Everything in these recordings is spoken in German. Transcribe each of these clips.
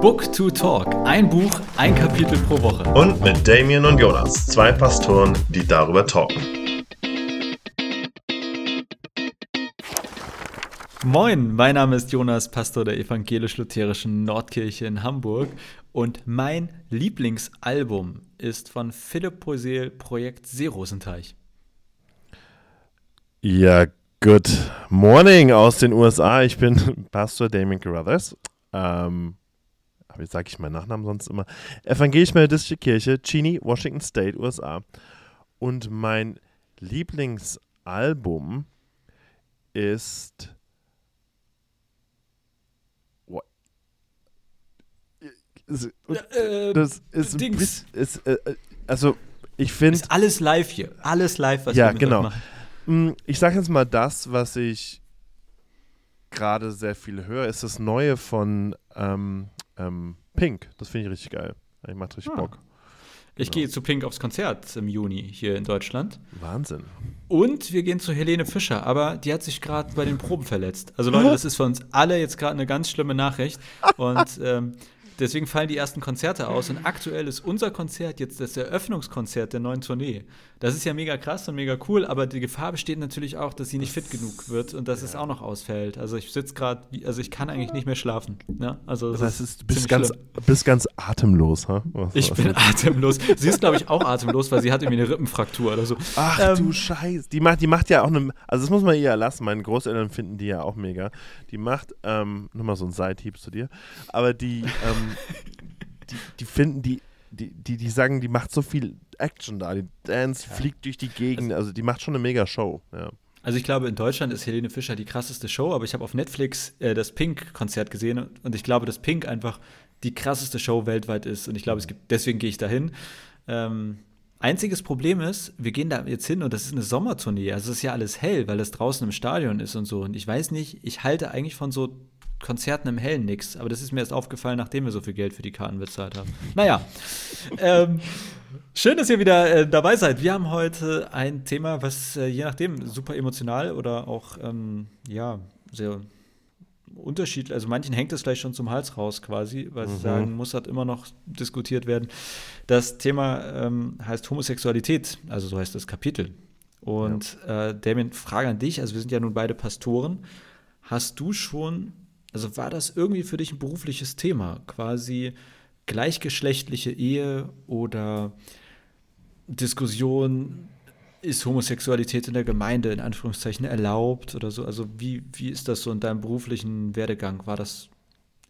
Book to Talk. Ein Buch, ein Kapitel pro Woche. Und mit Damien und Jonas, zwei Pastoren, die darüber talken. Moin, mein Name ist Jonas, Pastor der evangelisch-lutherischen Nordkirche in Hamburg. Und mein Lieblingsalbum ist von Philipp Poisel, Projekt Seerosenteich. Ja, good morning aus den USA. Ich bin Pastor Damien Carruthers. Ähm, wie sage ich meinen Nachnamen sonst immer? Evangelisch-Methodistische Kirche, Cheney, Washington State, USA. Und mein Lieblingsalbum ist. Äh, das ist, Dings. ist äh, also ich finde Ist alles live hier. Alles live, was Ja, wir genau. machen. Mm, Ich sage jetzt mal das, was ich gerade sehr viel höre, ist das Neue von ähm, ähm, Pink. Das finde ich richtig geil. Ich macht richtig Ah. Bock. Ich gehe zu Pink aufs Konzert im Juni hier in Deutschland. Wahnsinn. Und wir gehen zu Helene Fischer, aber die hat sich gerade bei den Proben verletzt. Also Leute, das ist für uns alle jetzt gerade eine ganz schlimme Nachricht. Und ähm, deswegen fallen die ersten Konzerte aus. Und aktuell ist unser Konzert jetzt das Eröffnungskonzert der neuen Tournee. Das ist ja mega krass und mega cool, aber die Gefahr besteht natürlich auch, dass sie nicht fit genug wird und dass es auch noch ausfällt. Also ich sitze gerade, also ich kann eigentlich nicht mehr schlafen. Ne? Also Das es heißt, du bist ganz, schlimm. bist ganz atemlos, ha? Was- Ich was- bin atemlos. Sie ist, glaube ich, auch atemlos, weil sie hat irgendwie eine Rippenfraktur oder so. Ach Ähm, du Scheiße. Die macht, die macht ja auch eine. Also, das muss man ihr lassen. Meine Großeltern finden die ja auch mega. Die macht, ähm, nochmal so ein Seithieb zu dir. Aber die, ähm, die, die finden die. Die, die, die sagen, die macht so viel Action da. Die Dance fliegt durch die Gegend. Also, die macht schon eine mega Show. Ja. Also ich glaube, in Deutschland ist Helene Fischer die krasseste Show, aber ich habe auf Netflix äh, das Pink-Konzert gesehen und, und ich glaube, dass Pink einfach die krasseste Show weltweit ist. Und ich glaube, es gibt, deswegen gehe ich dahin. Ähm, einziges Problem ist, wir gehen da jetzt hin und das ist eine Sommertournee. Also es ist ja alles hell, weil das draußen im Stadion ist und so. Und ich weiß nicht, ich halte eigentlich von so Konzerten im Hellen nichts. Aber das ist mir erst aufgefallen, nachdem wir so viel Geld für die Karten bezahlt haben. Naja. ähm, Schön, dass ihr wieder äh, dabei seid. Wir haben heute ein Thema, was äh, je nachdem super emotional oder auch ähm, ja sehr unterschiedlich. Also manchen hängt es vielleicht schon zum Hals raus quasi, weil sie sagen, muss halt immer noch diskutiert werden. Das Thema ähm, heißt Homosexualität, also so heißt das Kapitel. Und äh, Damien, Frage an dich. Also wir sind ja nun beide Pastoren. Hast du schon, also war das irgendwie für dich ein berufliches Thema, quasi gleichgeschlechtliche Ehe oder Diskussion, ist Homosexualität in der Gemeinde in Anführungszeichen erlaubt oder so? Also wie, wie ist das so in deinem beruflichen Werdegang? War das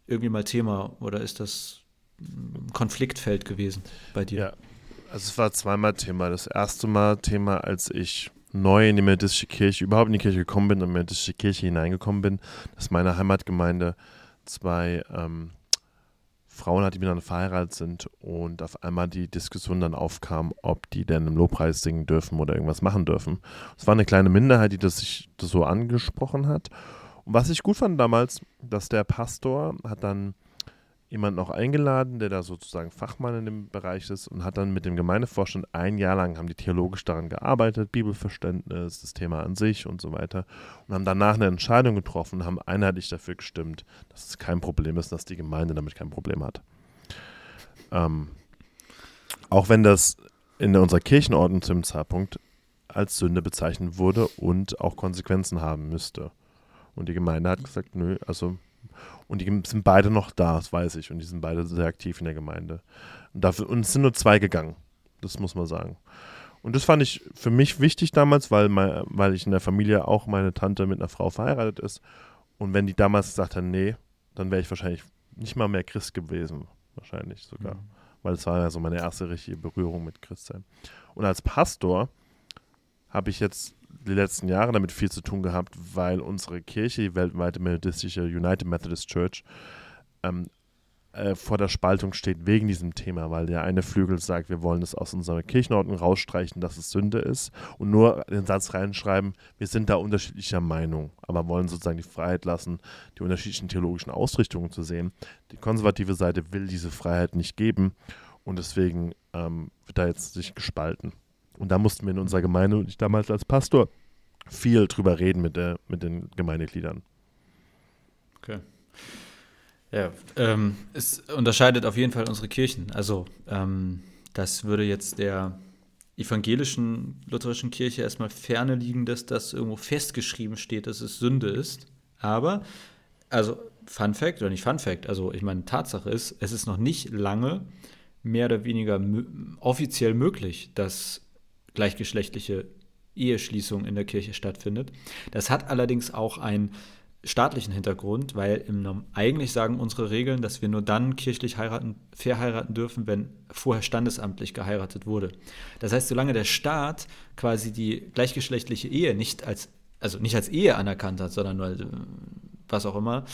irgendwie mal Thema oder ist das ein Konfliktfeld gewesen bei dir? Ja, also es war zweimal Thema. Das erste Mal Thema, als ich neu in die methodistische Kirche, überhaupt in die Kirche gekommen bin, in die methodistische Kirche hineingekommen bin, dass meine Heimatgemeinde zwei ähm, Frauen hat, die miteinander verheiratet sind und auf einmal die Diskussion dann aufkam, ob die denn im Lobpreis singen dürfen oder irgendwas machen dürfen. Es war eine kleine Minderheit, die das sich das so angesprochen hat. Und was ich gut fand damals, dass der Pastor hat dann jemanden auch eingeladen, der da sozusagen Fachmann in dem Bereich ist und hat dann mit dem Gemeindevorstand ein Jahr lang haben die theologisch daran gearbeitet, Bibelverständnis, das Thema an sich und so weiter und haben danach eine Entscheidung getroffen haben einheitlich dafür gestimmt, dass es kein Problem ist, dass die Gemeinde damit kein Problem hat. Ähm, auch wenn das in unserer Kirchenordnung zu dem Zeitpunkt als Sünde bezeichnet wurde und auch Konsequenzen haben müsste. Und die Gemeinde hat gesagt, nö, also und die sind beide noch da, das weiß ich. Und die sind beide sehr aktiv in der Gemeinde. Und, dafür, und es sind nur zwei gegangen. Das muss man sagen. Und das fand ich für mich wichtig damals, weil, mein, weil ich in der Familie auch meine Tante mit einer Frau verheiratet ist. Und wenn die damals gesagt haben, nee, dann wäre ich wahrscheinlich nicht mal mehr Christ gewesen. Wahrscheinlich sogar. Weil es war ja so meine erste richtige Berührung mit Christsein. Und als Pastor habe ich jetzt die letzten Jahre damit viel zu tun gehabt, weil unsere Kirche, die weltweite methodistische United Methodist Church, ähm, äh, vor der Spaltung steht wegen diesem Thema, weil der eine Flügel sagt, wir wollen es aus unserer Kirchenordnung rausstreichen, dass es Sünde ist und nur den Satz reinschreiben, wir sind da unterschiedlicher Meinung, aber wollen sozusagen die Freiheit lassen, die unterschiedlichen theologischen Ausrichtungen zu sehen. Die konservative Seite will diese Freiheit nicht geben und deswegen ähm, wird da jetzt sich gespalten. Und da mussten wir in unserer Gemeinde und ich damals als Pastor viel drüber reden mit, der, mit den Gemeindegliedern. Okay. Ja, ähm, es unterscheidet auf jeden Fall unsere Kirchen. Also, ähm, das würde jetzt der evangelischen lutherischen Kirche erstmal ferne liegen, dass das irgendwo festgeschrieben steht, dass es Sünde ist. Aber, also Fun Fact oder nicht Fun Fact, also ich meine, Tatsache ist, es ist noch nicht lange mehr oder weniger offiziell möglich, dass gleichgeschlechtliche Eheschließung in der Kirche stattfindet. Das hat allerdings auch einen staatlichen Hintergrund, weil im, eigentlich sagen unsere Regeln, dass wir nur dann kirchlich heiraten, verheiraten dürfen, wenn vorher standesamtlich geheiratet wurde. Das heißt, solange der Staat quasi die gleichgeschlechtliche Ehe nicht als, also nicht als Ehe anerkannt hat, sondern nur was auch immer,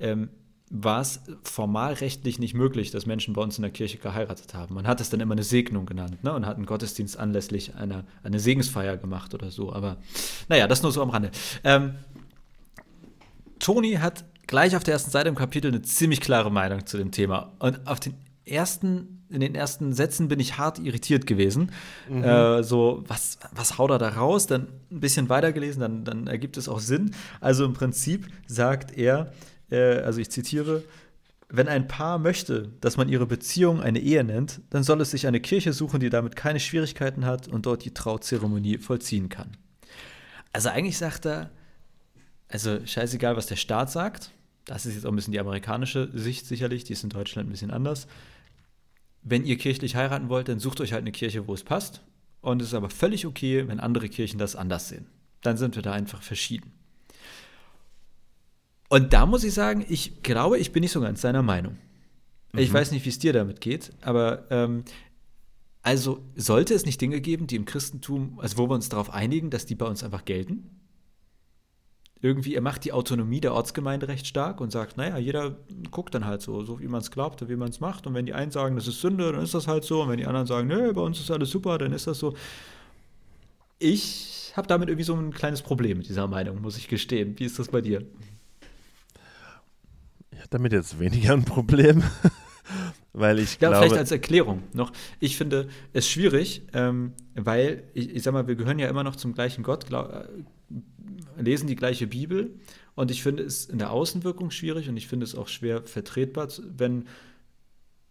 ähm, war es formal rechtlich nicht möglich, dass Menschen bei uns in der Kirche geheiratet haben. Man hat es dann immer eine Segnung genannt ne? und hat einen Gottesdienst anlässlich einer eine Segensfeier gemacht oder so. Aber naja, das nur so am Rande. Ähm, Toni hat gleich auf der ersten Seite im Kapitel eine ziemlich klare Meinung zu dem Thema. Und auf den ersten, in den ersten Sätzen bin ich hart irritiert gewesen. Mhm. Äh, so, was, was haut er da raus? Dann ein bisschen weitergelesen, dann, dann ergibt es auch Sinn. Also im Prinzip sagt er, äh, also ich zitiere, wenn ein Paar möchte, dass man ihre Beziehung eine Ehe nennt, dann soll es sich eine Kirche suchen, die damit keine Schwierigkeiten hat und dort die Trauzeremonie vollziehen kann. Also eigentlich sagt er, also scheißegal, was der Staat sagt, das ist jetzt auch ein bisschen die amerikanische Sicht sicherlich, die ist in Deutschland ein bisschen anders. Wenn ihr kirchlich heiraten wollt, dann sucht euch halt eine Kirche, wo es passt. Und es ist aber völlig okay, wenn andere Kirchen das anders sehen. Dann sind wir da einfach verschieden. Und da muss ich sagen, ich glaube, ich bin nicht so ganz seiner Meinung. Mhm. Ich weiß nicht, wie es dir damit geht, aber ähm, also sollte es nicht Dinge geben, die im Christentum, also wo wir uns darauf einigen, dass die bei uns einfach gelten? Irgendwie, er macht die Autonomie der Ortsgemeinde recht stark und sagt, naja, jeder guckt dann halt so, so wie man es glaubt und wie man es macht. Und wenn die einen sagen, das ist Sünde, dann ist das halt so. Und wenn die anderen sagen, nö, bei uns ist alles super, dann ist das so. Ich habe damit irgendwie so ein kleines Problem mit dieser Meinung, muss ich gestehen. Wie ist das bei dir? Damit jetzt weniger ein Problem. weil ich ja, glaube. vielleicht als Erklärung noch. Ich finde es schwierig, ähm, weil ich, ich sag mal, wir gehören ja immer noch zum gleichen Gott, glaub, äh, lesen die gleiche Bibel und ich finde es in der Außenwirkung schwierig und ich finde es auch schwer vertretbar, wenn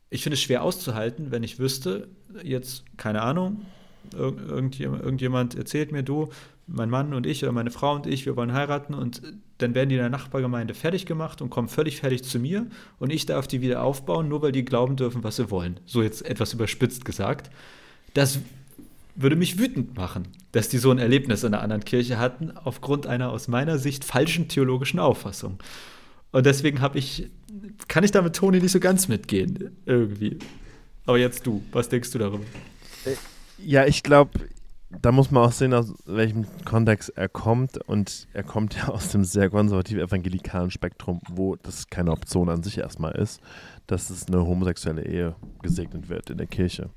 ich finde es schwer auszuhalten, wenn ich wüsste, jetzt keine Ahnung, irgendjemand erzählt mir, du, mein Mann und ich oder meine Frau und ich, wir wollen heiraten und dann werden die in der Nachbargemeinde fertig gemacht und kommen völlig fertig zu mir und ich darf die wieder aufbauen, nur weil die glauben dürfen, was sie wollen. So jetzt etwas überspitzt gesagt. Das würde mich wütend machen, dass die so ein Erlebnis in einer anderen Kirche hatten, aufgrund einer aus meiner Sicht falschen theologischen Auffassung. Und deswegen habe ich, kann ich da mit Toni nicht so ganz mitgehen, irgendwie. Aber jetzt du, was denkst du darüber? Ja, ich glaube, da muss man auch sehen, aus welchem Kontext er kommt. Und er kommt ja aus dem sehr konservativ-evangelikalen Spektrum, wo das keine Option an sich erstmal ist, dass es eine homosexuelle Ehe gesegnet wird in der Kirche.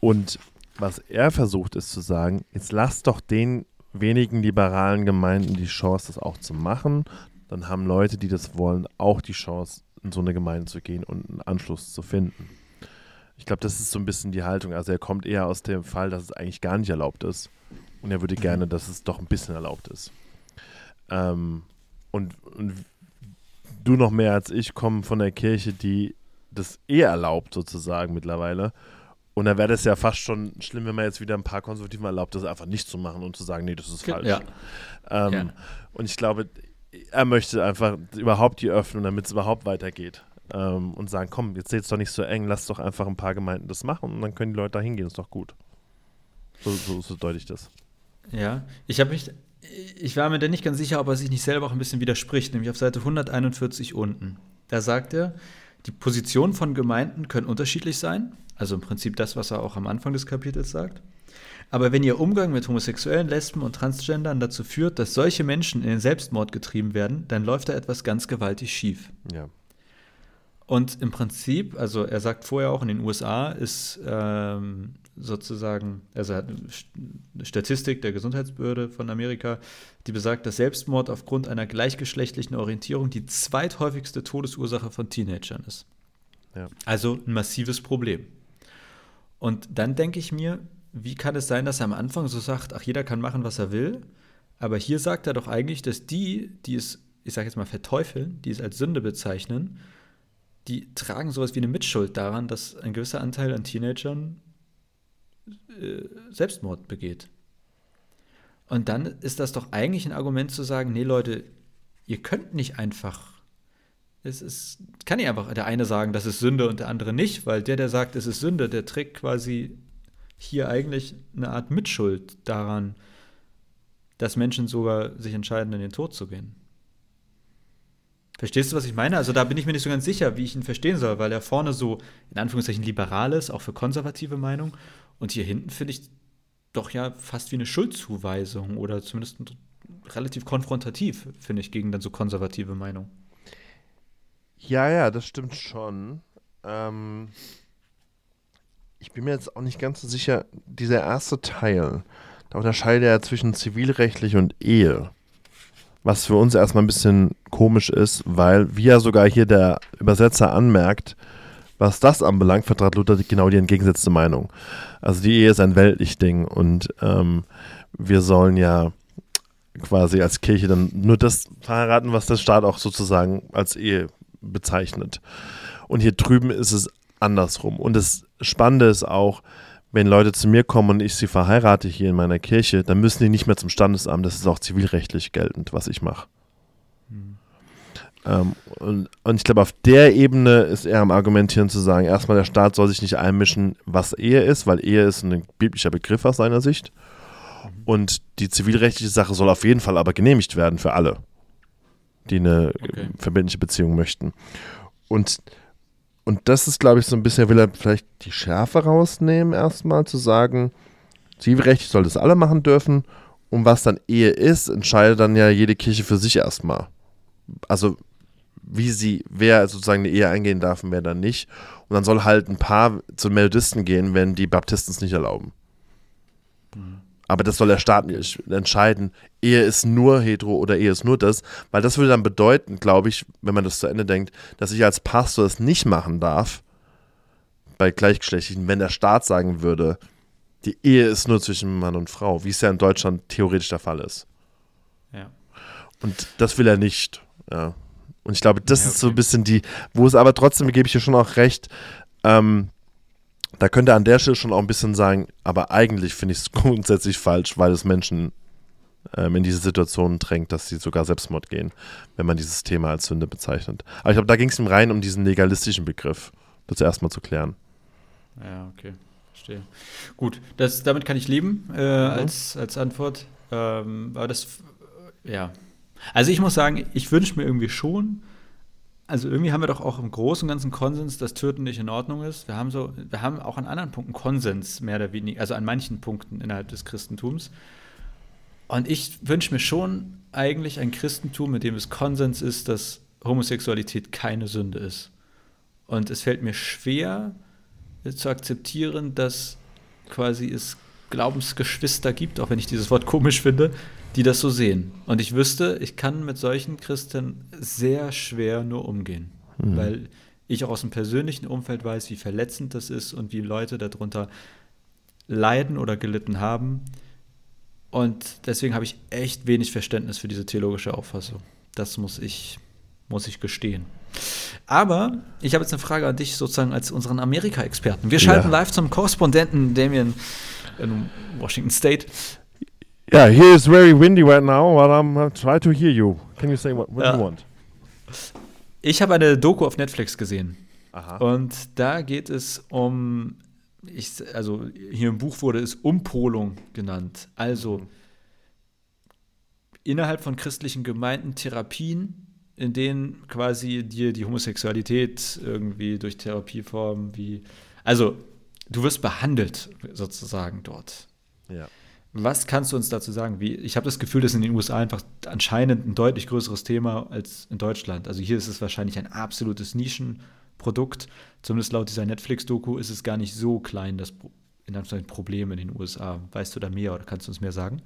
Und was er versucht, ist zu sagen, jetzt lasst doch den wenigen liberalen Gemeinden die Chance, das auch zu machen. Dann haben Leute, die das wollen, auch die Chance, in so eine Gemeinde zu gehen und einen Anschluss zu finden. Ich glaube, das ist so ein bisschen die Haltung. Also er kommt eher aus dem Fall, dass es eigentlich gar nicht erlaubt ist. Und er würde gerne, dass es doch ein bisschen erlaubt ist. Ähm, und, und du noch mehr als ich kommen von der Kirche, die das eher erlaubt, sozusagen mittlerweile. Und da wäre das ja fast schon schlimm, wenn man jetzt wieder ein paar Konservativen erlaubt, das einfach nicht zu machen und zu sagen, nee, das ist falsch. Ja. Ähm, und ich glaube, er möchte einfach überhaupt die Öffnung, damit es überhaupt weitergeht ähm, und sagen, komm, jetzt seht es doch nicht so eng, lass doch einfach ein paar Gemeinden das machen und dann können die Leute da hingehen, ist doch gut. So, so, so deute ich das. Ja, ich habe mich, ich war mir da nicht ganz sicher, ob er sich nicht selber auch ein bisschen widerspricht, nämlich auf Seite 141 unten. Da sagt er, die Positionen von Gemeinden können unterschiedlich sein, also im Prinzip das, was er auch am Anfang des Kapitels sagt. Aber wenn ihr Umgang mit Homosexuellen, Lesben und Transgendern dazu führt, dass solche Menschen in den Selbstmord getrieben werden, dann läuft da etwas ganz gewaltig schief. Ja. Und im Prinzip, also er sagt vorher auch, in den USA ist ähm, sozusagen, also er hat eine Statistik der Gesundheitsbehörde von Amerika, die besagt, dass Selbstmord aufgrund einer gleichgeschlechtlichen Orientierung die zweithäufigste Todesursache von Teenagern ist. Ja. Also ein massives Problem. Und dann denke ich mir, wie kann es sein, dass er am Anfang so sagt, ach, jeder kann machen, was er will, aber hier sagt er doch eigentlich, dass die, die es, ich sage jetzt mal, verteufeln, die es als Sünde bezeichnen, die tragen sowas wie eine Mitschuld daran, dass ein gewisser Anteil an Teenagern äh, Selbstmord begeht. Und dann ist das doch eigentlich ein Argument zu sagen, nee Leute, ihr könnt nicht einfach, es ist, kann nicht einfach der eine sagen, das ist Sünde und der andere nicht, weil der, der sagt, es ist Sünde, der trägt quasi hier eigentlich eine Art Mitschuld daran, dass Menschen sogar sich entscheiden, in den Tod zu gehen. Verstehst du, was ich meine? Also da bin ich mir nicht so ganz sicher, wie ich ihn verstehen soll, weil er vorne so in Anführungszeichen liberal ist, auch für konservative Meinung. Und hier hinten finde ich doch ja fast wie eine Schuldzuweisung oder zumindest relativ konfrontativ, finde ich, gegen dann so konservative Meinung. Ja, ja, das stimmt schon. Ähm, ich bin mir jetzt auch nicht ganz so sicher, dieser erste Teil, da unterscheidet er zwischen zivilrechtlich und Ehe. Was für uns erstmal ein bisschen komisch ist, weil, wie ja sogar hier der Übersetzer anmerkt, was das anbelangt, vertrat Luther genau die entgegengesetzte Meinung. Also die Ehe ist ein weltlich Ding und ähm, wir sollen ja quasi als Kirche dann nur das verheiraten, was der Staat auch sozusagen als Ehe bezeichnet. Und hier drüben ist es andersrum. Und das Spannende ist auch, wenn Leute zu mir kommen und ich sie verheirate hier in meiner Kirche, dann müssen die nicht mehr zum Standesamt. Das ist auch zivilrechtlich geltend, was ich mache. Hm. Ähm, und, und, ich glaube, auf der Ebene ist er am Argumentieren zu sagen, erstmal, der Staat soll sich nicht einmischen, was Ehe ist, weil Ehe ist ein biblischer Begriff aus seiner Sicht. Mhm. Und die zivilrechtliche Sache soll auf jeden Fall aber genehmigt werden für alle, die eine okay. verbindliche Beziehung möchten. Und und das ist, glaube ich, so ein bisschen, will er vielleicht die Schärfe rausnehmen, erstmal zu sagen, zivilrechtlich soll das alle machen dürfen. Und was dann Ehe ist, entscheidet dann ja jede Kirche für sich erstmal. Also, wie sie, wer sozusagen eine Ehe eingehen darf und wer dann nicht. Und dann soll halt ein Paar zu Methodisten gehen, wenn die Baptisten es nicht erlauben. Mhm. Aber das soll der Staat entscheiden. Ehe ist nur hetero oder Ehe ist nur das. Weil das würde dann bedeuten, glaube ich, wenn man das zu Ende denkt, dass ich als Pastor es nicht machen darf bei Gleichgeschlechtlichen, wenn der Staat sagen würde, die Ehe ist nur zwischen Mann und Frau, wie es ja in Deutschland theoretisch der Fall ist. Ja. Und das will er nicht. Ja. Und ich glaube, das ja, okay. ist so ein bisschen die, wo es aber trotzdem, gebe ich dir schon auch recht, ähm, da könnte er an der Stelle schon auch ein bisschen sagen, aber eigentlich finde ich es grundsätzlich falsch, weil es Menschen ähm, in diese Situationen drängt, dass sie sogar Selbstmord gehen, wenn man dieses Thema als Sünde bezeichnet. Aber ich glaube, da ging es ihm rein um diesen legalistischen Begriff, das erstmal zu klären. Ja, okay, verstehe. Gut, das, damit kann ich leben äh, mhm. als, als Antwort. Ähm, aber das, ja. Also ich muss sagen, ich wünsche mir irgendwie schon, also irgendwie haben wir doch auch im Großen und Ganzen Konsens, dass Töten nicht in Ordnung ist. Wir haben so, wir haben auch an anderen Punkten Konsens, mehr oder weniger, also an manchen Punkten innerhalb des Christentums. Und ich wünsche mir schon eigentlich ein Christentum, mit dem es Konsens ist, dass Homosexualität keine Sünde ist. Und es fällt mir schwer zu akzeptieren, dass quasi es Glaubensgeschwister gibt, auch wenn ich dieses Wort komisch finde, die das so sehen. Und ich wüsste, ich kann mit solchen Christen sehr schwer nur umgehen, mhm. weil ich auch aus dem persönlichen Umfeld weiß, wie verletzend das ist und wie Leute darunter leiden oder gelitten haben. Und deswegen habe ich echt wenig Verständnis für diese theologische Auffassung. Das muss ich, muss ich gestehen. Aber ich habe jetzt eine Frage an dich sozusagen als unseren Amerika-Experten. Wir schalten ja. live zum Korrespondenten Damien in Washington State. Yeah, here is very windy right now, but I'm uh, try to hear you. Can you say what, what ja. you want? Ich habe eine Doku auf Netflix gesehen. Aha. Und da geht es um, ich, also hier im Buch wurde es Umpolung genannt. Also mhm. innerhalb von christlichen Gemeinden Therapien, in denen quasi dir die Homosexualität irgendwie durch Therapieformen wie, also du wirst behandelt sozusagen dort. Ja. Was kannst du uns dazu sagen? Wie, ich habe das Gefühl, das ist in den USA einfach anscheinend ein deutlich größeres Thema als in Deutschland. Also hier ist es wahrscheinlich ein absolutes Nischenprodukt. Zumindest laut dieser Netflix-Doku ist es gar nicht so klein, das in Anführungszeichen Problem in den USA. Weißt du da mehr oder kannst du uns mehr sagen?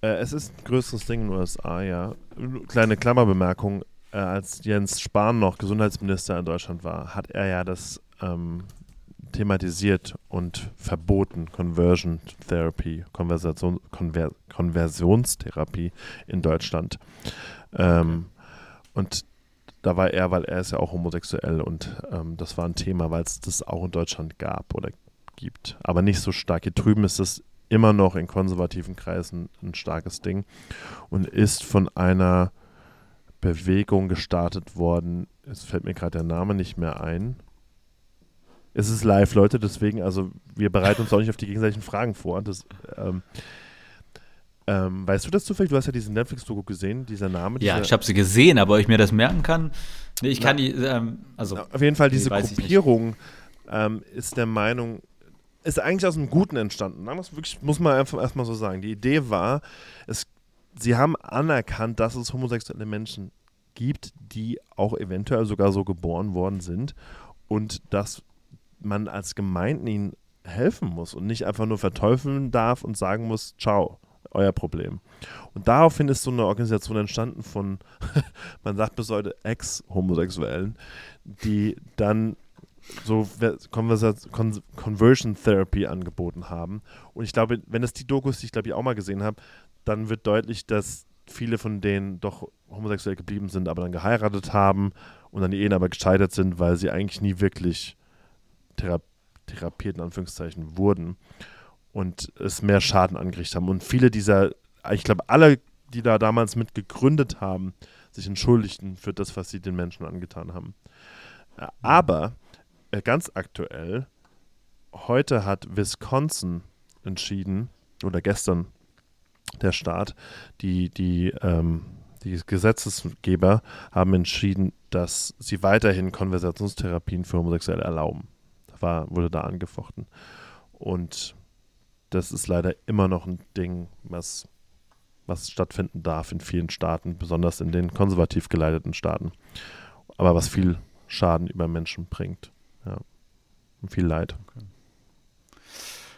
Äh, es ist ein größeres Ding in den USA, ja. Kleine Klammerbemerkung. Äh, als Jens Spahn noch Gesundheitsminister in Deutschland war, hat er ja das ähm, thematisiert und verboten Conversion Therapy, Konversation, Konver Konversionstherapie in Deutschland. Ähm, und da war er, weil er ist ja auch homosexuell und ähm, das war ein Thema, weil es das auch in Deutschland gab oder gibt. Aber nicht so stark. Hier drüben ist das immer noch in konservativen Kreisen ein starkes Ding und ist von einer Bewegung gestartet worden. Es fällt mir gerade der Name nicht mehr ein. Es ist live, Leute, deswegen, also wir bereiten uns auch nicht auf die gegenseitigen Fragen vor. Das, ähm, ähm, weißt du das zufällig? Du hast ja diesen Netflix-Doku gesehen, dieser Name. Ja, dieser, ich habe sie gesehen, aber ob ich mir das merken kann, nee, ich kann die, ähm, also. Auf jeden Fall, diese nee. Gruppierung ähm, ist der Meinung, ist eigentlich aus dem Guten entstanden. Das wirklich, muss man einfach erstmal so sagen. Die Idee war, es, sie haben anerkannt, dass es homosexuelle Menschen gibt, die auch eventuell sogar so geboren worden sind und dass man als Gemeinden ihnen helfen muss und nicht einfach nur verteufeln darf und sagen muss, ciao, euer Problem. Und daraufhin ist so eine Organisation entstanden von, man sagt bis heute, Ex-Homosexuellen, die dann so Conversion Therapy angeboten haben. Und ich glaube, wenn es die Dokus, die ich glaube ich auch mal gesehen habe, dann wird deutlich, dass viele von denen doch homosexuell geblieben sind, aber dann geheiratet haben und dann die Ehen aber gescheitert sind, weil sie eigentlich nie wirklich thera therapiert in Anführungszeichen wurden und es mehr Schaden angerichtet haben. Und viele dieser, ich glaube, alle, die da damals mit gegründet haben, sich entschuldigten für das, was sie den Menschen angetan haben. Aber äh, ganz aktuell, heute hat Wisconsin entschieden, oder gestern der Staat, die, die, ähm, die Gesetzesgeber haben entschieden, dass sie weiterhin Konversationstherapien für Homosexuelle erlauben. War, wurde da angefochten. Und das ist leider immer noch ein Ding, was, was stattfinden darf in vielen Staaten, besonders in den konservativ geleiteten Staaten. Aber was viel Schaden über Menschen bringt. Ja. Und viel Leid. Okay.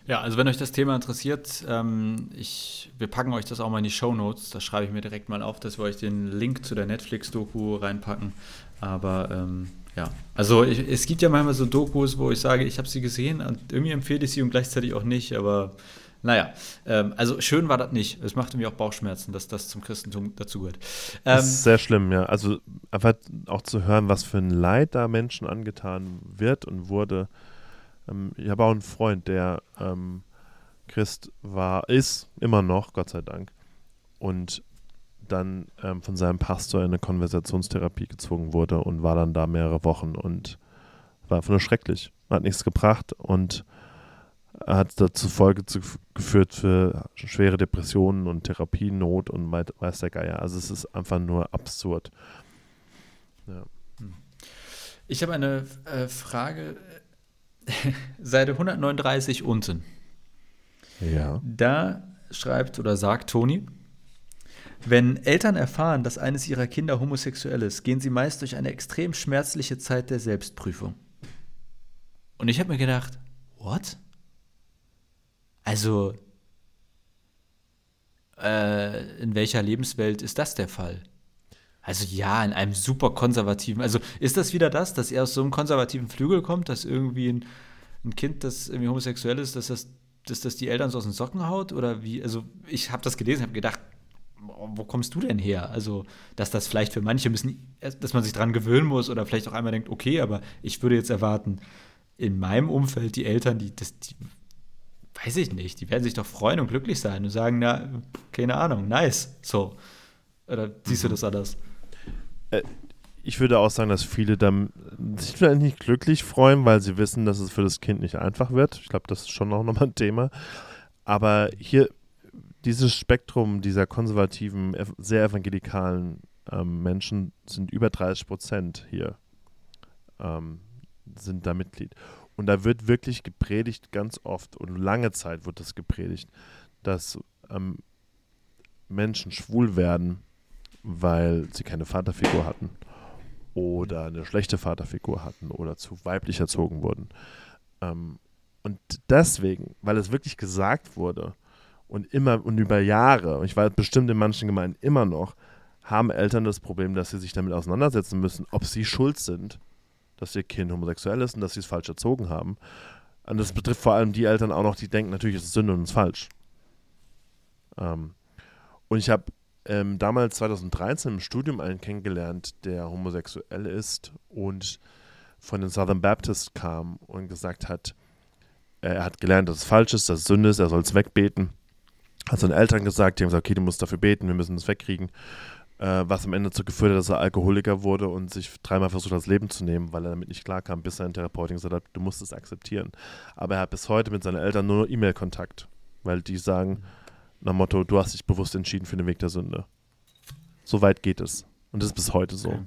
Ja, also wenn euch das Thema interessiert, ähm, ich, wir packen euch das auch mal in die Show Notes. Da schreibe ich mir direkt mal auf, dass wir euch den Link zu der Netflix-Doku reinpacken. Aber ähm, ja, also ich, es gibt ja manchmal so Dokus, wo ich sage, ich habe sie gesehen und irgendwie empfehle ich sie und gleichzeitig auch nicht. Aber naja, ähm, also schön war das nicht. Es machte mir auch Bauchschmerzen, dass das zum Christentum dazugehört. Ähm, das ist sehr schlimm, ja. Also einfach auch zu hören, was für ein Leid da Menschen angetan wird und wurde. Ähm, ich habe auch einen Freund, der ähm, Christ war, ist immer noch, Gott sei Dank. Und dann ähm, von seinem Pastor in eine Konversationstherapie gezwungen wurde und war dann da mehrere Wochen und war einfach nur schrecklich. Hat nichts gebracht und hat dazu Folge zu, geführt für schwere Depressionen und Therapienot und weiß der Geier. Also es ist einfach nur absurd. Ja. Ich habe eine äh, Frage. Seite 139 unten. Ja. Da schreibt oder sagt Toni, wenn Eltern erfahren, dass eines ihrer Kinder homosexuell ist, gehen sie meist durch eine extrem schmerzliche Zeit der Selbstprüfung. Und ich habe mir gedacht, what? Also, äh, in welcher Lebenswelt ist das der Fall? Also ja, in einem super konservativen, also ist das wieder das, dass er aus so einem konservativen Flügel kommt, dass irgendwie ein, ein Kind, das irgendwie homosexuell ist, dass das, dass das die Eltern so aus den Socken haut? Oder wie? Also ich habe das gelesen, habe gedacht, wo kommst du denn her? Also, dass das vielleicht für manche müssen, dass man sich dran gewöhnen muss oder vielleicht auch einmal denkt, okay, aber ich würde jetzt erwarten, in meinem Umfeld die Eltern, die, das, die weiß ich nicht, die werden sich doch freuen und glücklich sein und sagen, na, keine Ahnung, nice, so. Oder siehst du das anders? Äh, ich würde auch sagen, dass viele dann sich vielleicht nicht glücklich freuen, weil sie wissen, dass es für das Kind nicht einfach wird. Ich glaube, das ist schon auch nochmal ein Thema. Aber hier, dieses Spektrum dieser konservativen, sehr evangelikalen ähm, Menschen sind über 30 Prozent hier, ähm, sind da Mitglied. Und da wird wirklich gepredigt, ganz oft und lange Zeit wird das gepredigt, dass ähm, Menschen schwul werden, weil sie keine Vaterfigur hatten oder eine schlechte Vaterfigur hatten oder zu weiblich erzogen wurden. Ähm, und deswegen, weil es wirklich gesagt wurde und immer und über Jahre, ich weiß bestimmt in manchen Gemeinden immer noch, haben Eltern das Problem, dass sie sich damit auseinandersetzen müssen, ob sie schuld sind dass ihr Kind homosexuell ist und dass sie es falsch erzogen haben. Und das betrifft vor allem die Eltern auch noch, die denken, natürlich ist es Sünde und es ist falsch. Ähm, und ich habe ähm, damals 2013 im Studium einen kennengelernt, der homosexuell ist und von den Southern Baptists kam und gesagt hat, er hat gelernt, dass es falsch ist, dass es Sünde ist, er soll es wegbeten. Hat seinen Eltern gesagt, die haben gesagt, okay, du musst dafür beten, wir müssen es wegkriegen. Äh, was am Ende dazu geführt hat, dass er Alkoholiker wurde und sich dreimal versucht hat, das Leben zu nehmen, weil er damit nicht klarkam, bis sein Therapeutin gesagt hat, du musst es akzeptieren. Aber er hat bis heute mit seinen Eltern nur E-Mail-Kontakt, weil die sagen, nach Motto, du hast dich bewusst entschieden für den Weg der Sünde. So weit geht es. Und das ist bis heute so. Okay.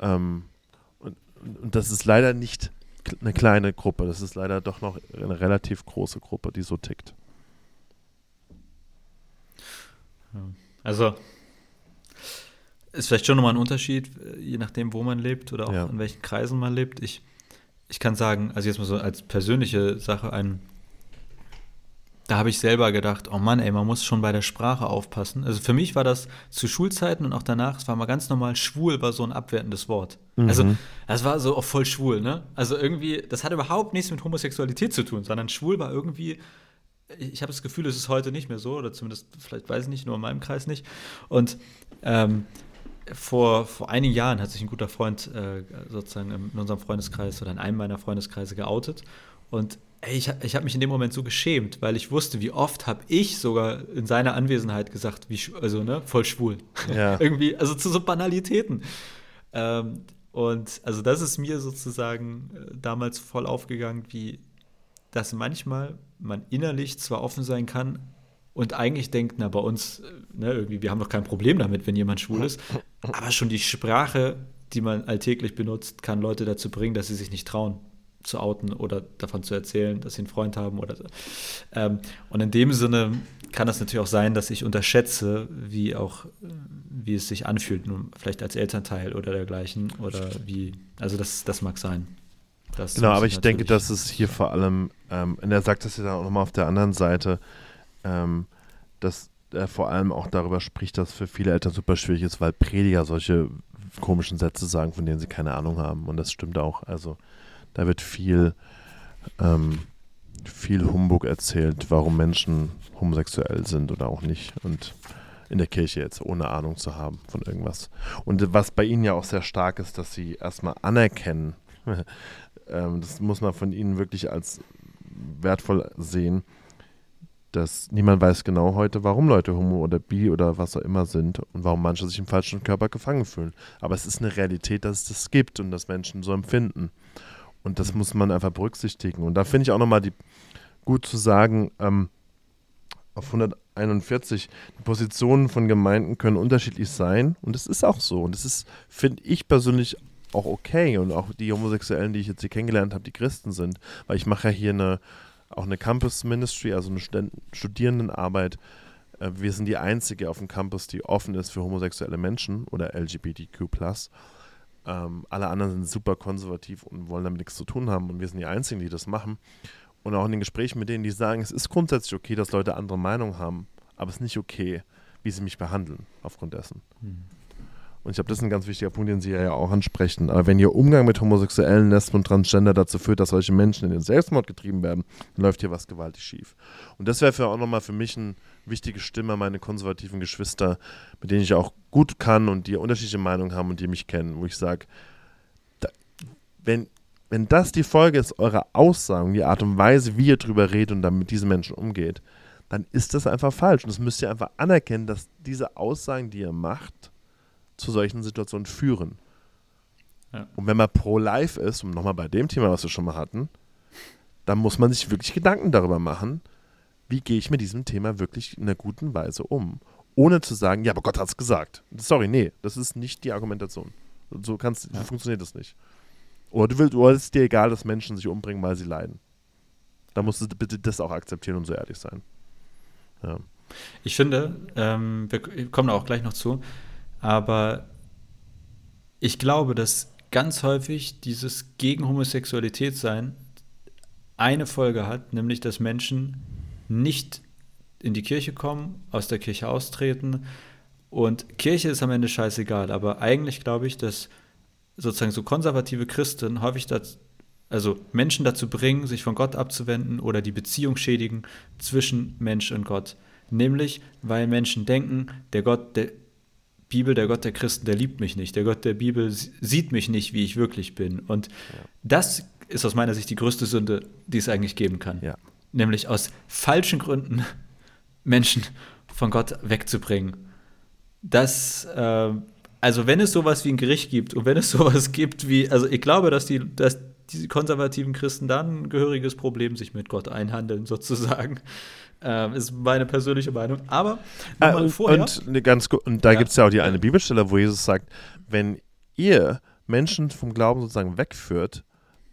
Ähm, und, und das ist leider nicht eine kleine Gruppe. Das ist leider doch noch eine relativ große Gruppe, die so tickt. Also ist vielleicht schon nochmal ein Unterschied, je nachdem, wo man lebt oder auch ja. in welchen Kreisen man lebt. Ich, ich kann sagen, also jetzt mal so als persönliche Sache, ein, da habe ich selber gedacht, oh Mann, ey, man muss schon bei der Sprache aufpassen. Also für mich war das zu Schulzeiten und auch danach, es war mal ganz normal, schwul war so ein abwertendes Wort. Mhm. Also das war so auch voll schwul, ne? Also irgendwie, das hat überhaupt nichts mit Homosexualität zu tun, sondern schwul war irgendwie, ich habe das Gefühl, es ist heute nicht mehr so, oder zumindest, vielleicht weiß ich nicht, nur in meinem Kreis nicht. Und ähm, vor, vor einigen Jahren hat sich ein guter Freund äh, sozusagen in unserem Freundeskreis oder in einem meiner Freundeskreise geoutet. Und ey, ich, ich habe mich in dem Moment so geschämt, weil ich wusste, wie oft habe ich sogar in seiner Anwesenheit gesagt, wie, also ne, voll schwul. Ja. Irgendwie, also zu so Banalitäten. Ähm, und also das ist mir sozusagen äh, damals voll aufgegangen, wie dass manchmal man innerlich zwar offen sein kann, und eigentlich denkt, na, bei uns, ne, irgendwie, wir haben doch kein Problem damit, wenn jemand schwul ist. Aber schon die Sprache, die man alltäglich benutzt, kann Leute dazu bringen, dass sie sich nicht trauen zu outen oder davon zu erzählen, dass sie einen Freund haben oder so. Ähm, und in dem Sinne kann es natürlich auch sein, dass ich unterschätze, wie auch, wie es sich anfühlt, nun vielleicht als Elternteil oder dergleichen oder wie, also das, das mag sein. Das genau, aber ich denke, dass es hier vor allem, ähm, und er sagt das ja dann auch nochmal auf der anderen Seite, ähm, dass er vor allem auch darüber spricht, dass für viele Eltern super schwierig ist, weil Prediger solche komischen Sätze sagen, von denen sie keine Ahnung haben. Und das stimmt auch. Also da wird viel, ähm, viel Humbug erzählt, warum Menschen homosexuell sind oder auch nicht. Und in der Kirche jetzt, ohne Ahnung zu haben von irgendwas. Und was bei ihnen ja auch sehr stark ist, dass sie erstmal anerkennen, ähm, das muss man von ihnen wirklich als wertvoll sehen, dass niemand weiß genau heute, warum Leute homo oder bi oder was auch immer sind und warum manche sich im falschen Körper gefangen fühlen. Aber es ist eine Realität, dass es das gibt und dass Menschen so empfinden. Und das muss man einfach berücksichtigen. Und da finde ich auch nochmal gut zu sagen, ähm, auf 141, die Positionen von Gemeinden können unterschiedlich sein. Und es ist auch so. Und es ist, finde ich persönlich, auch okay. Und auch die Homosexuellen, die ich jetzt hier kennengelernt habe, die Christen sind. Weil ich mache ja hier eine auch eine Campus Ministry, also eine Studierendenarbeit. Äh, wir sind die einzige auf dem Campus, die offen ist für homosexuelle Menschen oder LGBTQ. Ähm, alle anderen sind super konservativ und wollen damit nichts zu tun haben. Und wir sind die Einzigen, die das machen. Und auch in den Gesprächen mit denen, die sagen, es ist grundsätzlich okay, dass Leute andere Meinungen haben, aber es ist nicht okay, wie sie mich behandeln aufgrund dessen. Mhm. Und ich glaube, das ist ein ganz wichtiger Punkt, den Sie ja auch ansprechen. Aber wenn Ihr Umgang mit Homosexuellen, Lesben und Transgender dazu führt, dass solche Menschen in den Selbstmord getrieben werden, dann läuft hier was gewaltig schief. Und das wäre auch nochmal für mich eine wichtige Stimme, meine konservativen Geschwister, mit denen ich auch gut kann und die unterschiedliche Meinungen haben und die mich kennen, wo ich sage, wenn, wenn das die Folge ist eurer Aussagen, die Art und Weise, wie ihr drüber redet und dann mit diesen Menschen umgeht, dann ist das einfach falsch. Und das müsst ihr einfach anerkennen, dass diese Aussagen, die ihr macht, zu solchen Situationen führen. Ja. Und wenn man pro-life ist, um nochmal bei dem Thema, was wir schon mal hatten, dann muss man sich wirklich Gedanken darüber machen, wie gehe ich mit diesem Thema wirklich in einer guten Weise um. Ohne zu sagen, ja, aber Gott hat es gesagt. Sorry, nee, das ist nicht die Argumentation. So, kannst, ja. funktioniert das nicht. Oder du willst, oder es ist dir egal, dass Menschen sich umbringen, weil sie leiden. Da musst du bitte das auch akzeptieren und so ehrlich sein. Ja. Ich finde, ähm, wir kommen auch gleich noch zu, aber ich glaube, dass ganz häufig dieses gegen Homosexualität sein eine Folge hat, nämlich dass Menschen nicht in die Kirche kommen, aus der Kirche austreten. Und Kirche ist am Ende scheißegal, aber eigentlich glaube ich, dass sozusagen so konservative Christen häufig das, also Menschen dazu bringen, sich von Gott abzuwenden oder die Beziehung schädigen zwischen Mensch und Gott. Nämlich, weil Menschen denken, der Gott der Bibel, der Gott der Christen, der liebt mich nicht. Der Gott der Bibel sieht mich nicht, wie ich wirklich bin. Und ja. das ist aus meiner Sicht die größte Sünde, die es eigentlich geben kann. Ja. Nämlich aus falschen Gründen Menschen von Gott wegzubringen. Das, äh, also wenn es sowas wie ein Gericht gibt und wenn es sowas gibt wie, also ich glaube, dass die, dass die konservativen Christen dann ein gehöriges Problem sich mit Gott einhandeln, sozusagen. Ähm, ist meine persönliche Meinung. Aber äh, und, vorher. Und, ganz, und da ja. gibt es ja auch die eine Bibelstelle, wo Jesus sagt, wenn ihr Menschen vom Glauben sozusagen wegführt,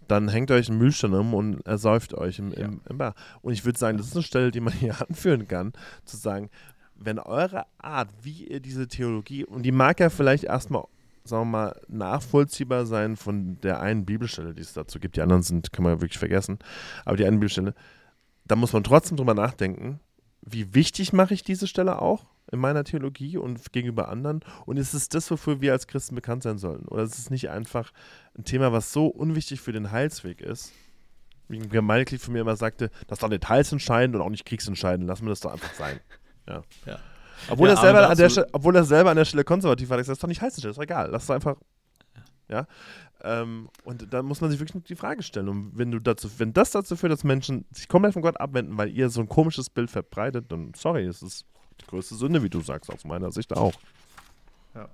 dann hängt euch ein Mühlstein um und ersäuft euch im, im, im Bar. Und ich würde sagen, das ist eine Stelle, die man hier anführen kann, zu sagen, wenn eure Art, wie ihr diese Theologie, und die mag ja vielleicht erstmal, sagen wir mal, nachvollziehbar sein von der einen Bibelstelle, die es dazu gibt. Die anderen sind, kann man wirklich vergessen. Aber die eine Bibelstelle, da muss man trotzdem drüber nachdenken, wie wichtig mache ich diese Stelle auch in meiner Theologie und gegenüber anderen? Und ist es das, wofür wir als Christen bekannt sein sollten? Oder ist es nicht einfach ein Thema, was so unwichtig für den Heilsweg ist? Wie ein Gemeindeglied von mir immer sagte, das ist doch nicht heilsentscheidend und auch nicht kriegsentscheidend, lassen wir das doch einfach sein. Ja. ja. Obwohl, ja, er selber an der Stelle, obwohl er selber an der Stelle konservativ war, das ist doch nicht heilsentscheidend, ist doch egal, lass es einfach. Ja. Ähm, und da muss man sich wirklich die Frage stellen. Und wenn du dazu, wenn das dazu führt, dass Menschen sich komplett von Gott abwenden, weil ihr so ein komisches Bild verbreitet, dann sorry, es ist die größte Sünde, wie du sagst, aus meiner Sicht auch. Ja.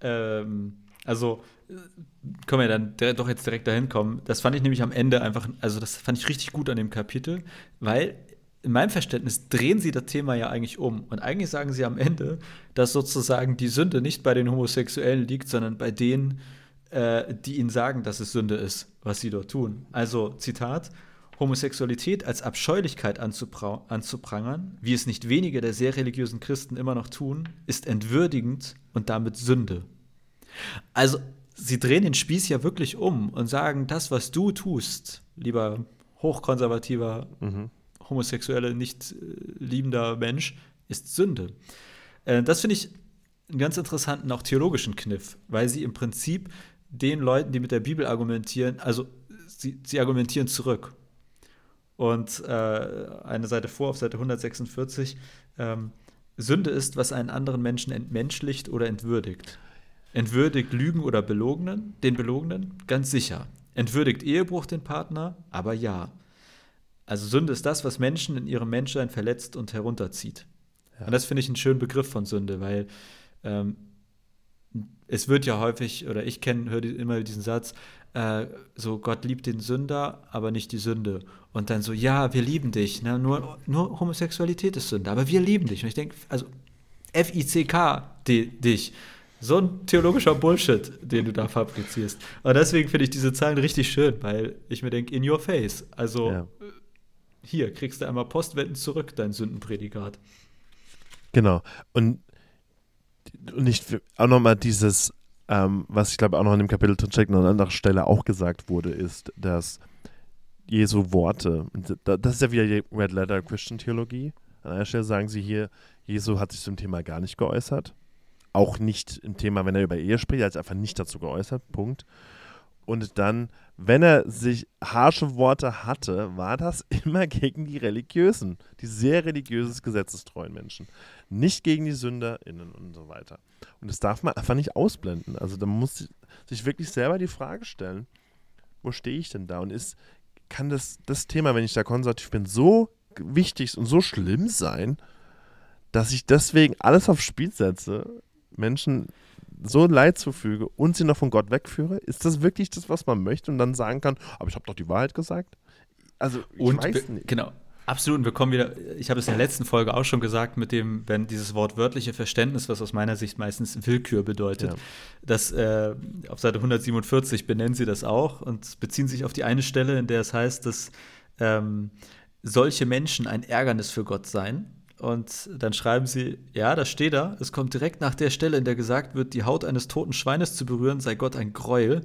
Ähm, also können wir dann doch jetzt direkt dahin kommen. Das fand ich nämlich am Ende einfach, also das fand ich richtig gut an dem Kapitel, weil in meinem Verständnis drehen sie das Thema ja eigentlich um. Und eigentlich sagen sie am Ende, dass sozusagen die Sünde nicht bei den Homosexuellen liegt, sondern bei denen, äh, die ihnen sagen, dass es Sünde ist, was sie dort tun. Also, Zitat, Homosexualität als Abscheulichkeit anzuprangern, wie es nicht wenige der sehr religiösen Christen immer noch tun, ist entwürdigend und damit Sünde. Also, sie drehen den Spieß ja wirklich um und sagen, das, was du tust, lieber hochkonservativer, mhm. homosexuelle, nicht äh, liebender Mensch, ist Sünde. Äh, das finde ich einen ganz interessanten, auch theologischen Kniff, weil sie im Prinzip den Leuten, die mit der Bibel argumentieren, also sie, sie argumentieren zurück. Und äh, eine Seite vor, auf Seite 146, ähm, Sünde ist, was einen anderen Menschen entmenschlicht oder entwürdigt. Entwürdigt Lügen oder Belogenen, den Belogenen? Ganz sicher. Entwürdigt Ehebruch den Partner? Aber ja. Also Sünde ist das, was Menschen in ihrem Menschsein verletzt und herunterzieht. Ja. Und das finde ich einen schönen Begriff von Sünde, weil ähm, es wird ja häufig, oder ich kenne, höre immer diesen Satz, äh, so Gott liebt den Sünder, aber nicht die Sünde. Und dann so, ja, wir lieben dich, ne? nur, nur Homosexualität ist Sünde, aber wir lieben dich. Und ich denke, also F-I-C-K, dich. So ein theologischer Bullshit, den du da fabrizierst. Und deswegen finde ich diese Zahlen richtig schön, weil ich mir denke, in your face. Also ja. hier kriegst du einmal postwendend zurück, dein Sündenprädikat. Genau. Und und ich auch nochmal dieses, ähm, was ich glaube auch noch in dem Kapitel drin steckt, an anderer Stelle auch gesagt wurde, ist, dass Jesu Worte, das ist ja wieder die Red Letter Christian Theologie. An einer Stelle sagen sie hier, Jesu hat sich zum Thema gar nicht geäußert. Auch nicht im Thema, wenn er über Ehe spricht, er hat sich einfach nicht dazu geäußert. Punkt. Und dann, wenn er sich harsche Worte hatte, war das immer gegen die Religiösen, die sehr religiöses, gesetzestreuen Menschen. Nicht gegen die SünderInnen und so weiter. Und das darf man einfach nicht ausblenden. Also da muss sich wirklich selber die Frage stellen, wo stehe ich denn da? Und ist, kann das, das Thema, wenn ich da konservativ bin, so wichtig und so schlimm sein, dass ich deswegen alles aufs Spiel setze, Menschen so Leid zufüge und sie noch von Gott wegführe? Ist das wirklich das, was man möchte und dann sagen kann, aber ich habe doch die Wahrheit gesagt? Also, ich und weiß nicht. Genau. Absolut, und wir kommen wieder, ich habe es in der letzten Folge auch schon gesagt, mit dem, wenn dieses wortwörtliche Verständnis, was aus meiner Sicht meistens Willkür bedeutet, ja. das äh, auf Seite 147 benennen sie das auch und beziehen sich auf die eine Stelle, in der es heißt, dass ähm, solche Menschen ein Ärgernis für Gott seien. Und dann schreiben sie, ja, das steht da. Es kommt direkt nach der Stelle, in der gesagt wird, die Haut eines toten Schweines zu berühren, sei Gott ein Gräuel.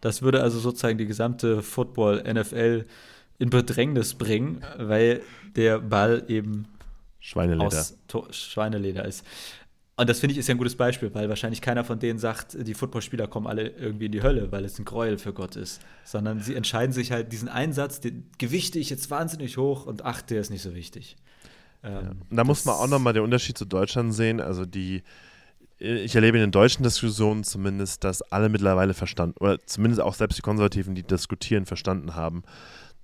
Das würde also sozusagen die gesamte Football, NFL in Bedrängnis bringen, weil der Ball eben Schweineleder. aus Schweineleder ist. Und das finde ich ist ja ein gutes Beispiel, weil wahrscheinlich keiner von denen sagt, die Footballspieler kommen alle irgendwie in die Hölle, weil es ein Gräuel für Gott ist. Sondern sie entscheiden sich halt diesen Einsatz, den gewichte ich jetzt wahnsinnig hoch und ach, der ist nicht so wichtig. Ähm, ja. Da muss man auch nochmal den Unterschied zu Deutschland sehen. Also die, ich erlebe in den deutschen Diskussionen zumindest, dass alle mittlerweile verstanden, oder zumindest auch selbst die Konservativen, die diskutieren, verstanden haben,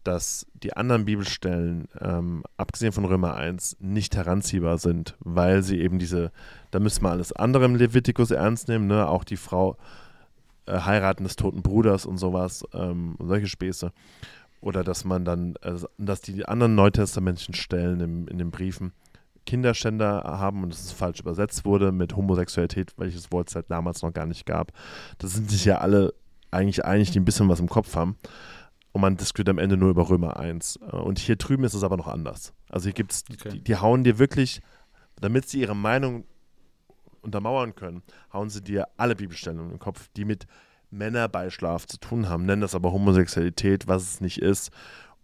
dass die anderen Bibelstellen, ähm, abgesehen von Römer 1, nicht heranziehbar sind, weil sie eben diese, da müssen wir alles andere im Levitikus ernst nehmen, ne? auch die Frau äh, heiraten des toten Bruders und sowas, ähm, und solche Späße. Oder dass man dann, äh, dass die anderen neutestamentlichen Stellen im, in den Briefen Kinderschänder haben und dass es falsch übersetzt wurde mit Homosexualität, welches Wort es halt damals noch gar nicht gab. Das sind sich ja alle eigentlich einig, die ein bisschen was im Kopf haben. Und man diskutiert am Ende nur über Römer 1. Und hier drüben ist es aber noch anders. Also hier gibt es, okay. die, die hauen dir wirklich, damit sie ihre Meinung untermauern können, hauen sie dir alle Bibelstellen in den Kopf, die mit Männerbeischlaf zu tun haben, nennen das aber Homosexualität, was es nicht ist.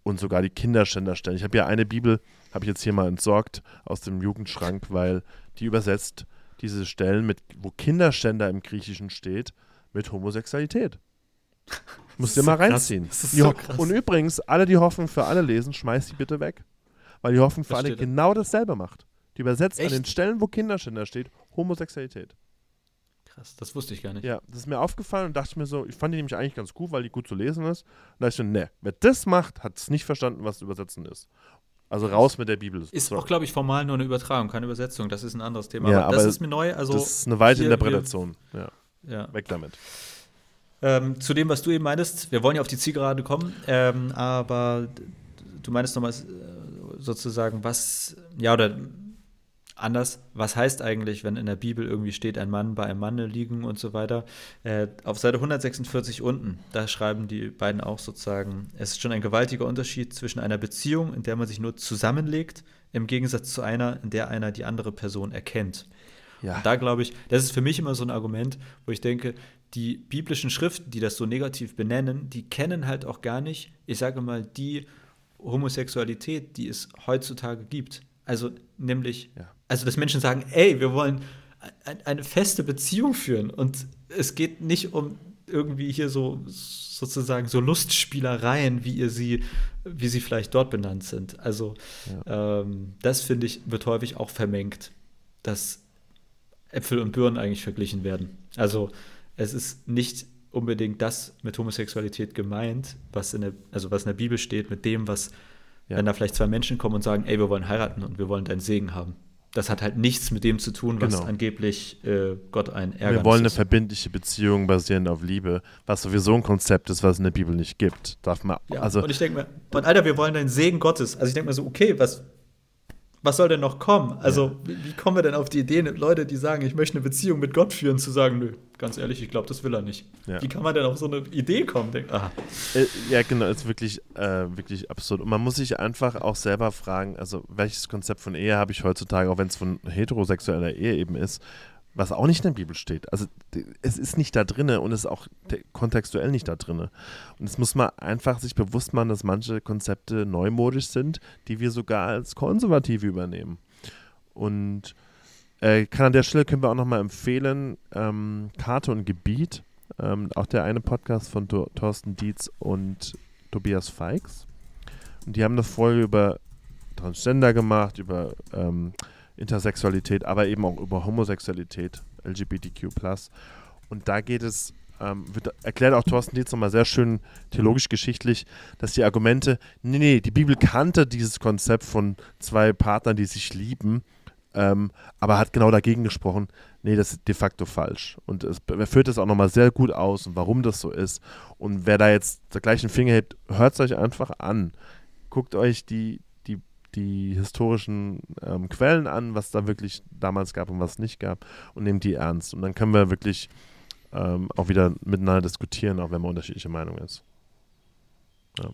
Und sogar die Kinderschänderstellen. Ich habe ja eine Bibel, habe ich jetzt hier mal entsorgt aus dem Jugendschrank, weil die übersetzt diese Stellen, mit, wo Kinderschänder im Griechischen steht, mit Homosexualität. Musst dir mal reinziehen. So und übrigens, alle, die Hoffnung für alle lesen, schmeißt die bitte weg. Weil die Hoffnung für alle genau dasselbe macht. Die übersetzt Echt? an den Stellen, wo Kinderschänder steht, Homosexualität. Krass, das wusste ich gar nicht. Ja, das ist mir aufgefallen und dachte mir so, ich fand die nämlich eigentlich ganz gut, weil die gut zu lesen ist. Und da dachte ich so, ne, wer das macht, hat es nicht verstanden, was übersetzen ist. Also raus mit der Bibel. Ist so. auch, glaube ich, formal nur eine Übertragung, keine Übersetzung. Das ist ein anderes Thema. Ja, aber, aber das ist mir neu. Also das ist eine weite Interpretation. Ja. ja. Weg damit. Ähm, zu dem, was du eben meinst, wir wollen ja auf die Zielgerade kommen, ähm, aber du meinst nochmal äh, sozusagen, was, ja, oder anders, was heißt eigentlich, wenn in der Bibel irgendwie steht, ein Mann bei einem Manne liegen und so weiter. Äh, auf Seite 146 unten, da schreiben die beiden auch sozusagen, es ist schon ein gewaltiger Unterschied zwischen einer Beziehung, in der man sich nur zusammenlegt, im Gegensatz zu einer, in der einer die andere Person erkennt. Ja. Und da glaube ich, das ist für mich immer so ein Argument, wo ich denke, die biblischen Schriften, die das so negativ benennen, die kennen halt auch gar nicht, ich sage mal, die Homosexualität, die es heutzutage gibt. Also nämlich, ja. also dass Menschen sagen, ey, wir wollen eine feste Beziehung führen und es geht nicht um irgendwie hier so sozusagen so Lustspielereien, wie ihr sie, wie sie vielleicht dort benannt sind. Also ja. ähm, das finde ich wird häufig auch vermengt, dass Äpfel und Birnen eigentlich verglichen werden. Also es ist nicht unbedingt das mit Homosexualität gemeint, was in der, also was in der Bibel steht, mit dem, was ja. wenn da vielleicht zwei Menschen kommen und sagen, ey, wir wollen heiraten und wir wollen deinen Segen haben. Das hat halt nichts mit dem zu tun, was genau. angeblich äh, Gott ein Ärgernis Wir wollen eine verbindliche Beziehung basierend auf Liebe, was sowieso ein Konzept ist, was es in der Bibel nicht gibt. Darf man, ja, also und ich denke mir, und Alter, wir wollen deinen Segen Gottes. Also ich denke mir so, okay, was, was soll denn noch kommen? Also, wie, wie, kommen wir denn auf die Idee, Leute, die sagen, ich möchte eine Beziehung mit Gott führen, zu sagen, nö, ganz ehrlich, ich glaube, das will er nicht. Ja. Wie kann man denn auf so eine Idee kommen? Denk, äh, ja, genau, ist wirklich, äh, wirklich absurd. Und man muss sich einfach auch selber fragen, also welches Konzept von Ehe habe ich heutzutage, auch wenn es von heterosexueller Ehe eben ist, was auch nicht in der Bibel steht. Also es ist nicht da drin und es ist auch kontextuell nicht da drin. Und es muss man einfach sich bewusst machen, dass manche Konzepte neumodisch sind, die wir sogar als Konservative übernehmen. Und äh, kann an der Stelle können wir auch nochmal empfehlen, ähm, Karte und Gebiet, ähm, auch der eine Podcast von Tor Thorsten Dietz und Tobias Feix. Und die haben eine Folge über Transgender gemacht, über ähm, Intersexualität, aber eben auch über Homosexualität, LGBTQ. Und da geht es, ähm, wird erklärt auch Thorsten Dietz nochmal sehr schön theologisch-geschichtlich, dass die Argumente, nee, nee, die Bibel kannte dieses Konzept von zwei Partnern, die sich lieben, ähm, aber hat genau dagegen gesprochen, nee, das ist de facto falsch. Und es, er führt das auch nochmal sehr gut aus und warum das so ist. Und wer da jetzt der gleichen Finger hebt, hört es euch einfach an. Guckt euch die, die historischen ähm, Quellen an, was da wirklich damals gab und was nicht gab und nehmt die ernst. Und dann können wir wirklich ähm, auch wieder miteinander diskutieren, auch wenn man unterschiedliche Meinungen ist. Ja.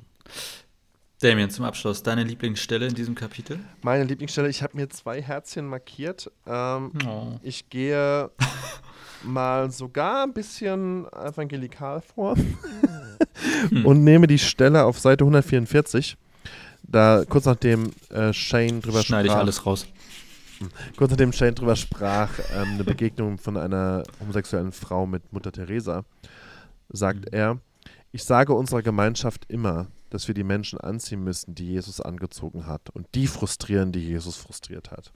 Damien, zum Abschluss, deine Lieblingsstelle in diesem Kapitel? Meine Lieblingsstelle, ich habe mir zwei Herzchen markiert. Ähm, oh. Ich gehe mal sogar ein bisschen evangelikal vor hm. und nehme die Stelle auf Seite 144 da kurz nachdem äh, Shane drüber Schneide sprach. ich alles raus. Hm. Kurz nachdem Shane drüber sprach, ähm, eine Begegnung von einer homosexuellen Frau mit Mutter Teresa, sagt mhm. er: Ich sage unserer Gemeinschaft immer, dass wir die Menschen anziehen müssen, die Jesus angezogen hat und die frustrieren, die Jesus frustriert hat.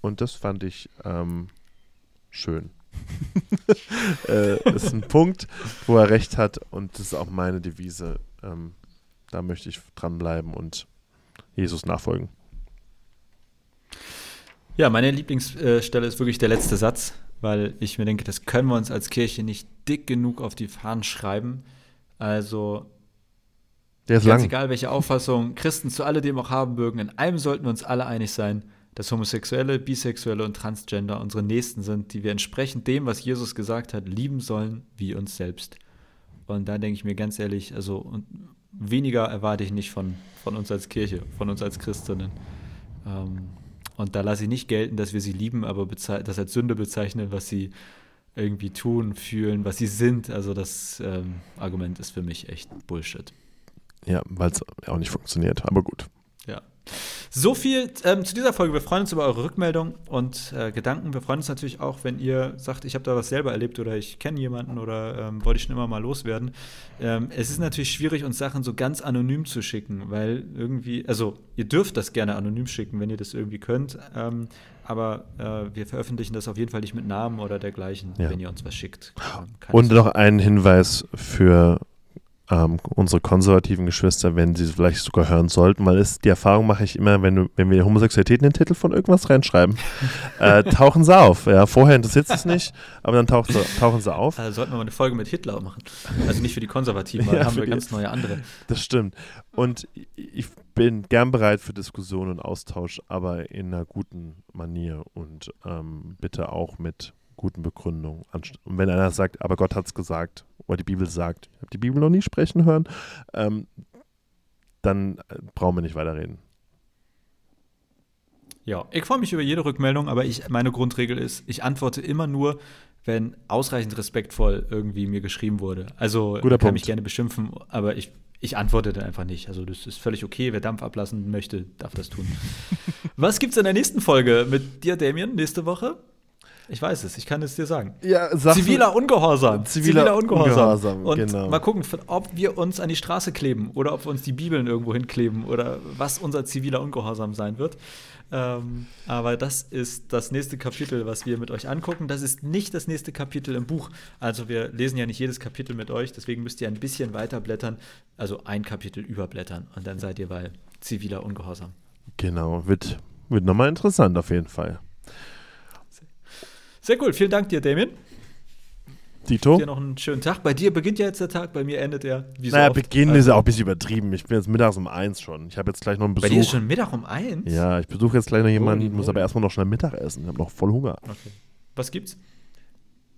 Und das fand ich ähm, schön. äh, ist ein Punkt, wo er recht hat und das ist auch meine Devise. Ähm, da möchte ich dranbleiben und Jesus nachfolgen. Ja, meine Lieblingsstelle ist wirklich der letzte Satz, weil ich mir denke, das können wir uns als Kirche nicht dick genug auf die Fahnen schreiben. Also, der ist ganz lang. egal welche Auffassung Christen zu alledem auch haben mögen, in einem sollten wir uns alle einig sein, dass Homosexuelle, Bisexuelle und Transgender unsere Nächsten sind, die wir entsprechend dem, was Jesus gesagt hat, lieben sollen wie uns selbst. Und da denke ich mir ganz ehrlich, also weniger erwarte ich nicht von, von uns als Kirche, von uns als Christinnen. Ähm, und da lasse ich nicht gelten, dass wir sie lieben, aber das als Sünde bezeichnen, was sie irgendwie tun, fühlen, was sie sind. Also das ähm, Argument ist für mich echt Bullshit. Ja, weil es auch nicht funktioniert, aber gut. So viel ähm, zu dieser Folge. Wir freuen uns über eure Rückmeldung und äh, Gedanken. Wir freuen uns natürlich auch, wenn ihr sagt, ich habe da was selber erlebt oder ich kenne jemanden oder ähm, wollte ich schon immer mal loswerden. Ähm, es ist natürlich schwierig, uns Sachen so ganz anonym zu schicken, weil irgendwie, also ihr dürft das gerne anonym schicken, wenn ihr das irgendwie könnt. Ähm, aber äh, wir veröffentlichen das auf jeden Fall nicht mit Namen oder dergleichen, ja. wenn ihr uns was schickt. Und noch ein Hinweis für ähm, unsere konservativen Geschwister, wenn sie vielleicht sogar hören sollten, weil es, die Erfahrung mache ich immer, wenn, wenn wir Homosexualität in den Titel von irgendwas reinschreiben, äh, tauchen sie auf. Ja, vorher interessiert es nicht, aber dann tauchen sie, tauchen sie auf. Also sollten wir mal eine Folge mit Hitler machen. Also nicht für die Konservativen, weil ja, haben wir die, ganz neue andere. Das stimmt. Und ich bin gern bereit für Diskussion und Austausch, aber in einer guten Manier und ähm, bitte auch mit guten Begründungen. Und wenn einer sagt, aber Gott hat es gesagt, oder die Bibel sagt, ich habe die Bibel noch nie sprechen hören, ähm, dann äh, brauchen wir nicht weiterreden. Ja, ich freue mich über jede Rückmeldung, aber ich, meine Grundregel ist, ich antworte immer nur, wenn ausreichend respektvoll irgendwie mir geschrieben wurde. Also Guter kann Punkt. mich gerne beschimpfen, aber ich, ich antworte dann einfach nicht. Also das ist völlig okay. Wer Dampf ablassen möchte, darf das tun. Was gibt es in der nächsten Folge mit dir, Damien, nächste Woche? Ich weiß es, ich kann es dir sagen. Ja, ziviler Ungehorsam. Ziviler, ziviler Ungehorsam. Ungehorsam. Und genau. mal gucken, ob wir uns an die Straße kleben oder ob wir uns die Bibeln irgendwo hinkleben oder was unser ziviler Ungehorsam sein wird. Ähm, aber das ist das nächste Kapitel, was wir mit euch angucken. Das ist nicht das nächste Kapitel im Buch. Also wir lesen ja nicht jedes Kapitel mit euch, deswegen müsst ihr ein bisschen weiter blättern, also ein Kapitel überblättern und dann seid ihr bei ziviler Ungehorsam. Genau, wird, wird nochmal interessant auf jeden Fall. Sehr cool, vielen Dank dir, Damien. Dito. Dir noch einen schönen Tag. Bei dir beginnt ja jetzt der Tag, bei mir endet er. Wie so naja, Beginn also. ist ja auch ein bisschen übertrieben. Ich bin jetzt mittags um eins schon. Ich habe jetzt gleich noch einen Besuch. Bei dir ist schon Mittag um eins? Ja, ich besuche jetzt gleich noch jemanden, oh, muss aber erstmal noch schnell Mittag essen. Ich habe noch voll Hunger. Okay. Was gibt's?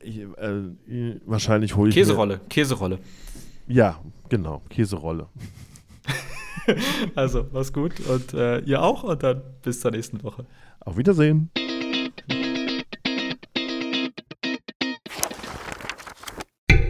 Ich, äh, wahrscheinlich hole ich. Käserolle, mir Käserolle. Ja, genau, Käserolle. also, mach's gut und äh, ihr auch und dann bis zur nächsten Woche. Auf Wiedersehen.